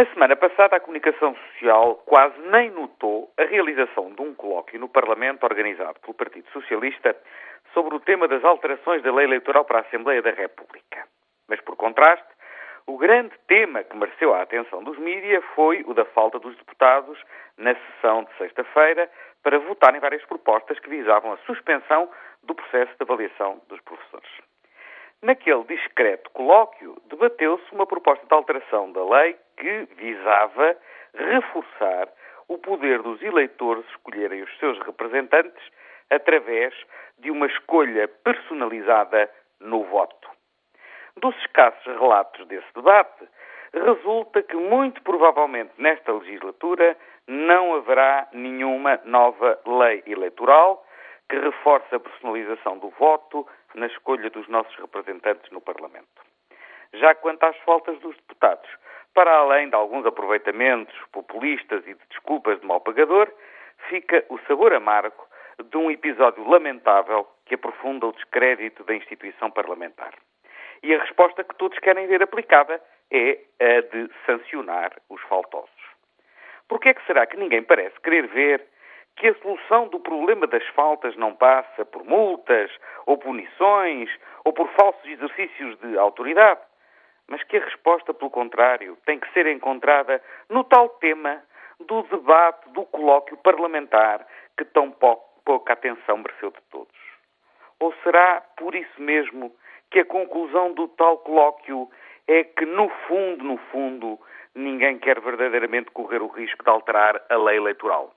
Na semana passada, a comunicação social quase nem notou a realização de um colóquio no Parlamento organizado pelo Partido Socialista sobre o tema das alterações da lei eleitoral para a Assembleia da República. Mas, por contraste, o grande tema que mereceu a atenção dos mídias foi o da falta dos deputados na sessão de sexta-feira para votarem várias propostas que visavam a suspensão do processo de avaliação dos professores. Naquele discreto colóquio, debateu-se uma proposta de alteração da lei que visava reforçar o poder dos eleitores escolherem os seus representantes através de uma escolha personalizada no voto. Dos escassos relatos desse debate, resulta que muito provavelmente nesta legislatura não haverá nenhuma nova lei eleitoral que reforce a personalização do voto na escolha dos nossos representantes no Parlamento. Já quanto às faltas dos deputados, para além de alguns aproveitamentos populistas e de desculpas de mal pagador, fica o sabor amargo de um episódio lamentável que aprofunda o descrédito da instituição parlamentar. E a resposta que todos querem ver aplicada é a de sancionar os faltosos. Por que é que será que ninguém parece querer ver que a solução do problema das faltas não passa por multas, ou punições, ou por falsos exercícios de autoridade, mas que a resposta, pelo contrário, tem que ser encontrada no tal tema do debate, do colóquio parlamentar que tão pouca atenção mereceu de todos. Ou será por isso mesmo que a conclusão do tal colóquio é que, no fundo, no fundo, ninguém quer verdadeiramente correr o risco de alterar a lei eleitoral?